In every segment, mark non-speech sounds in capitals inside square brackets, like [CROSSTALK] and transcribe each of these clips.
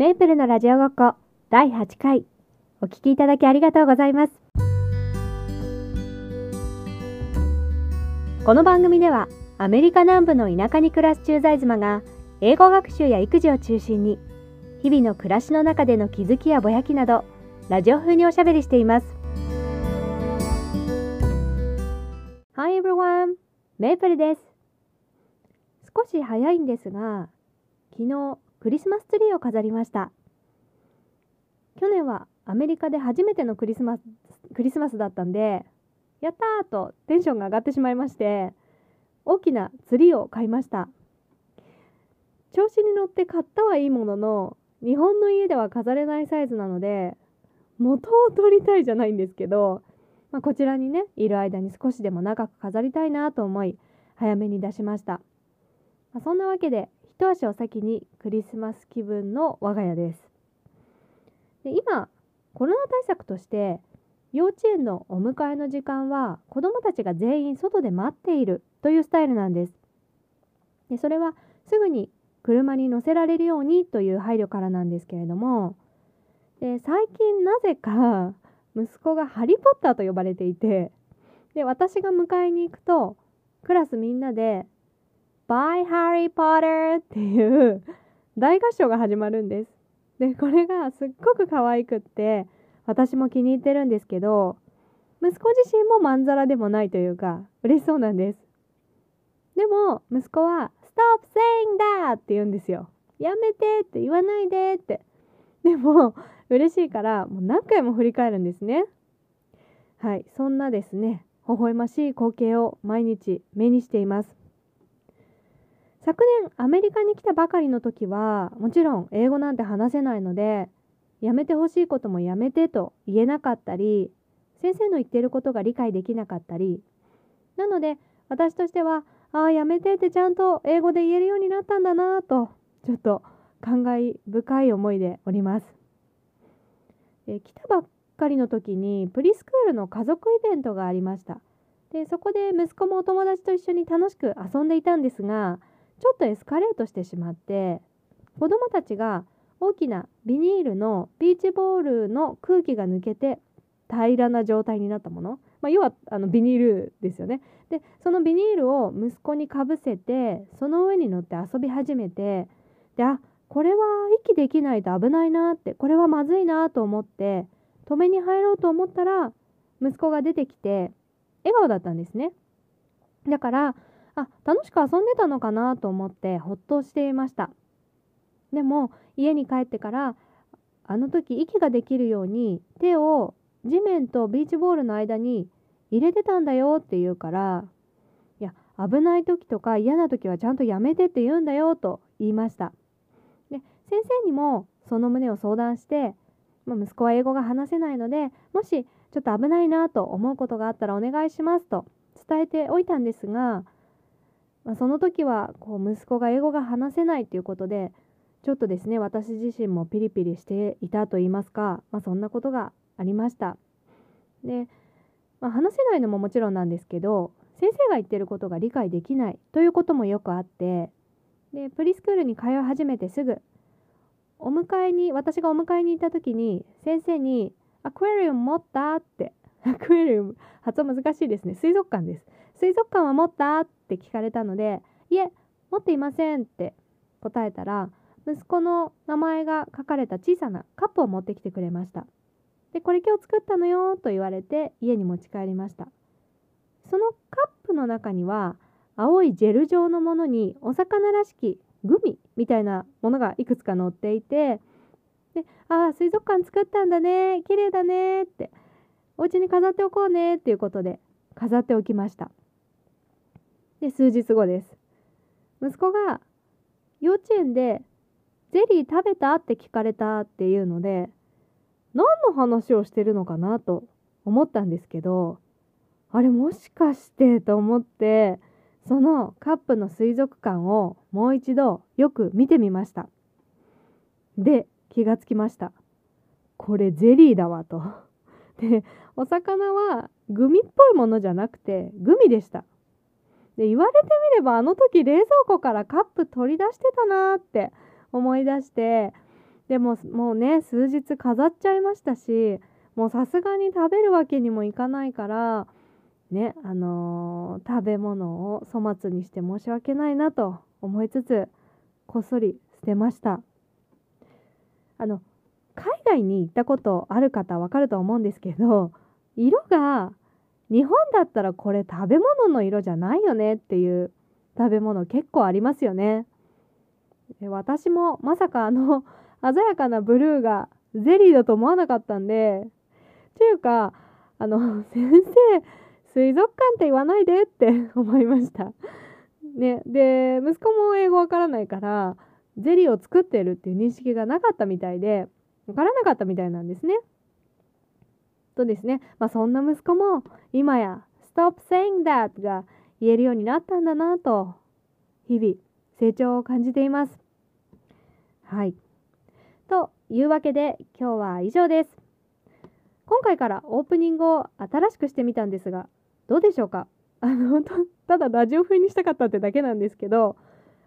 メープルのラジオごっこ第8回お聞きいただきありがとうございます。この番組ではアメリカ南部の田舎に暮らす駐在妻が英語学習や育児を中心に日々の暮らしの中での気づきやぼやきなどラジオ風におしゃべりしています。Hi everyone! メープルです。少し早いんですが昨日クリスマスツリーを飾りました。去年はアメリカで初めてのクリスマスクリスマスだったんでやったーとテンションが上がってしまいまして大きなツリーを買いました。調子に乗って買ったはいいものの日本の家では飾れないサイズなので元を取りたいじゃないんですけど、まあ、こちらにねいる間に少しでも長く飾りたいなと思い早めに出しました、まあ、そんなわけで一足お先にクリスマス気分の我が家です。で今コロナ対策として幼稚園のお迎えの時間は子どもたちが全員外で待っているというスタイルなんです。でそれはすぐに車に乗せられるようにという配慮からなんですけれどもで最近なぜか息子がハリー・ポッターと呼ばれていてで私が迎えに行くとクラスみんなで By Harry Potter っていう大合唱が始まるんです。で、これがすっごく可愛くって、私も気に入ってるんですけど、息子自身もまんざらでもないというか、嬉しそうなんです。でも、息子は、Stop saying that! って言うんですよ。やめてって言わないでって。でも、嬉しいから、もう何回も振り返るんですね。はい、そんなですね、微笑ましい光景を毎日目にしています。昨年アメリカに来たばかりの時はもちろん英語なんて話せないのでやめてほしいこともやめてと言えなかったり先生の言ってることが理解できなかったりなので私としてはああやめてってちゃんと英語で言えるようになったんだなとちょっと感慨深い思いでおります。え来たばっかりの時にプリスクールの家族イベントがありました。でそこで息子もお友達と一緒に楽しく遊んでいたんですがちょっとエスカレートしてしまって子どもたちが大きなビニールのビーチボールの空気が抜けて平らな状態になったもの、まあ、要はあのビニールですよね。でそのビニールを息子にかぶせてその上に乗って遊び始めてであこれは息できないと危ないなってこれはまずいなと思って止めに入ろうと思ったら息子が出てきて笑顔だったんですね。だからあ楽しく遊んでたのかなと思ってほっとしていました。でも家に帰ってからあの時息ができるように手を地面とビーチボールの間に入れてたんだよって言うからいや危ない時とか嫌な時はちゃんとやめてって言うんだよと言いました。で先生にもその旨を相談して、まあ、息子は英語が話せないのでもしちょっと危ないなと思うことがあったらお願いしますと伝えておいたんですがまあ、その時はこう息子が英語が話せないということでちょっとですね私自身もピリピリしていたと言いますか、まあ、そんなことがありました。で、まあ、話せないのももちろんなんですけど先生が言ってることが理解できないということもよくあってでプリスクールに通い始めてすぐお迎えに私がお迎えに行った時に先生に「アクアリウム持った?」ってアクアリウム発音難しいですね水族館です水族館は持った？ってって聞かれたので、いえ、持っていませんって答えたら、息子の名前が書かれた小さなカップを持ってきてくれました。で、これ今日作ったのよと言われて家に持ち帰りました。そのカップの中には、青いジェル状のものにお魚らしきグミみたいなものがいくつか載っていて、で、ああ、水族館作ったんだね、綺麗だねって、お家に飾っておこうねっていうことで飾っておきました。で、数日後です。息子が幼稚園でゼリー食べたって聞かれたっていうので、何の話をしてるのかなと思ったんですけど、あれもしかしてと思って、そのカップの水族館をもう一度よく見てみました。で、気がつきました。これゼリーだわと。で、お魚はグミっぽいものじゃなくてグミでした。で言われてみればあの時冷蔵庫からカップ取り出してたなって思い出してでももうね数日飾っちゃいましたしもうさすがに食べるわけにもいかないからねあのー、食べ物を粗末にして申し訳ないなと思いつつこっそり捨てました。あの海外に行ったことある方わかると思うんですけど色が日本だったらこれ食べ物の色じゃないよねっていう食べ物結構ありますよね。私もまさかあの [LAUGHS] 鮮やかなブルーがゼリーだと思わなかったんでというかあの [LAUGHS] 先生水族館って言わないでって [LAUGHS] 思いました。ね、で息子も英語わからないからゼリーを作ってるっていう認識がなかったみたいでわからなかったみたいなんですね。とですね、まあ、そんな息子も今や「Stop saying that」が言えるようになったんだなと日々成長を感じています。はい。というわけで今日は以上です。今回からオープニングを新しくしてみたんですがどうでしょうか？あのただラジオ風にしたかったってだけなんですけど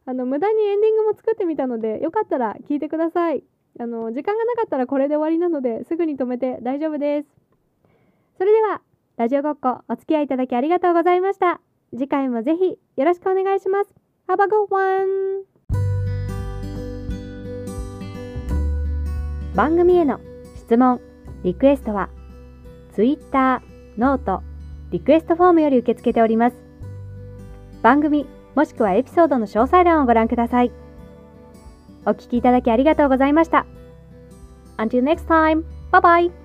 あの無駄にエンディングも作ってみたのでよかったら聞いてくださいあの時間がなかったらこれで終わりなのですぐに止めて大丈夫ですそれではラジオごっこお付き合いいただきありがとうございました。次回もぜひよろしくお願いします。Have a good one! 番組への質問リクエストは Twitter、 note、リクエストフォームより受け付けております。番組もしくはエピソードの詳細欄をご覧ください。お聞きいただきありがとうございました。Until next time, bye bye!